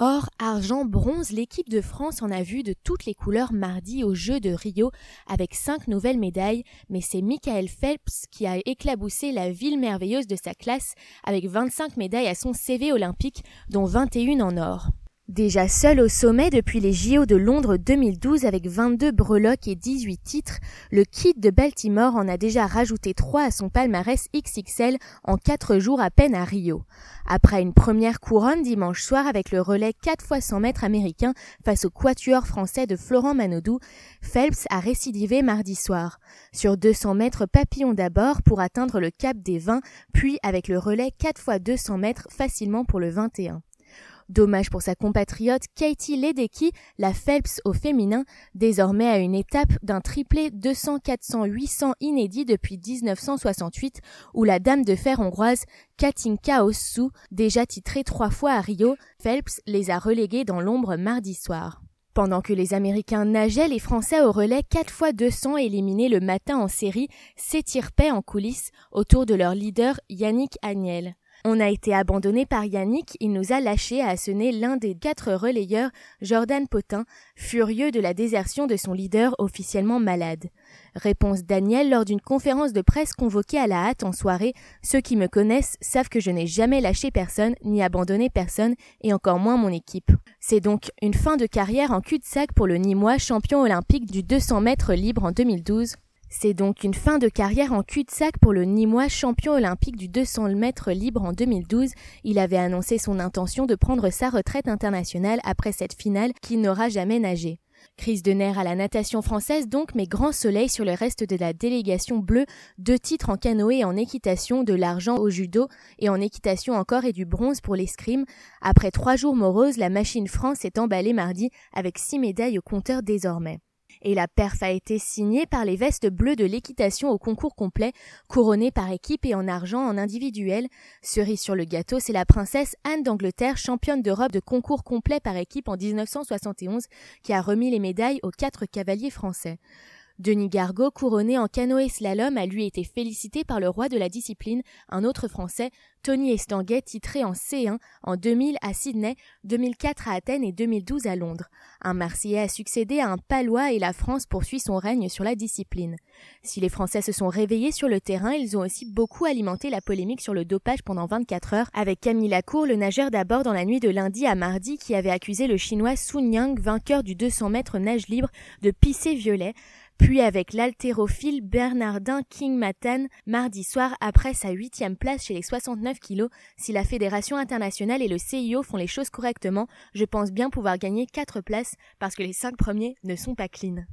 Or, argent, bronze, l'équipe de France en a vu de toutes les couleurs mardi aux Jeux de Rio avec cinq nouvelles médailles, mais c'est Michael Phelps qui a éclaboussé la ville merveilleuse de sa classe avec 25 médailles à son CV olympique, dont 21 en or. Déjà seul au sommet depuis les JO de Londres 2012 avec 22 breloques et 18 titres, le Kid de Baltimore en a déjà rajouté 3 à son palmarès XXL en 4 jours à peine à Rio. Après une première couronne dimanche soir avec le relais 4 x 100 mètres américain face au quatuor français de Florent Manodou, Phelps a récidivé mardi soir. Sur 200 mètres papillon d'abord pour atteindre le cap des 20, puis avec le relais 4 x 200 mètres facilement pour le 21. Dommage pour sa compatriote Katie Ledecky, la Phelps au féminin, désormais à une étape d'un triplé 200, 400, 800 inédit depuis 1968, où la dame de fer hongroise Katinka Ossu, déjà titrée trois fois à Rio, Phelps les a relégués dans l'ombre mardi soir. Pendant que les Américains nageaient, les Français au relais 4 fois 200 éliminés le matin en série s'étirpaient en coulisses autour de leur leader Yannick Agnel. On a été abandonné par Yannick, il nous a lâchés à sonner l'un des quatre relayeurs, Jordan Potin, furieux de la désertion de son leader officiellement malade. Réponse Daniel lors d'une conférence de presse convoquée à la hâte en soirée. Ceux qui me connaissent savent que je n'ai jamais lâché personne, ni abandonné personne, et encore moins mon équipe. C'est donc une fin de carrière en cul-de-sac pour le Nîmois champion olympique du 200 mètres libre en 2012. C'est donc une fin de carrière en cul-de-sac pour le Nîmois champion olympique du 200 mètres libre en 2012. Il avait annoncé son intention de prendre sa retraite internationale après cette finale qu'il n'aura jamais nagé. Crise de nerfs à la natation française donc, mais grand soleil sur le reste de la délégation bleue, deux titres en canoë et en équitation, de l'argent au judo et en équitation encore et du bronze pour l'escrime. Après trois jours moroses, la machine France est emballée mardi avec six médailles au compteur désormais et la perf a été signée par les vestes bleues de l'équitation au concours complet, couronnées par équipe et en argent en individuel. Cerise sur le gâteau, c'est la princesse Anne d'Angleterre, championne d'Europe de concours complet par équipe en 1971, qui a remis les médailles aux quatre cavaliers français. Denis Gargot, couronné en canoë slalom, a lui été félicité par le roi de la discipline, un autre français, Tony Estanguet, titré en C1 en 2000 à Sydney, 2004 à Athènes et 2012 à Londres. Un Marseillais a succédé à un Palois et la France poursuit son règne sur la discipline. Si les Français se sont réveillés sur le terrain, ils ont aussi beaucoup alimenté la polémique sur le dopage pendant 24 heures avec Camille Lacour, le nageur d'abord dans la nuit de lundi à mardi qui avait accusé le chinois Sun Yang, vainqueur du 200 mètres nage libre, de pisser violet puis avec l'haltérophile Bernardin King Matan mardi soir après sa huitième place chez les 69 kilos. Si la Fédération internationale et le CIO font les choses correctement, je pense bien pouvoir gagner quatre places parce que les cinq premiers ne sont pas clean.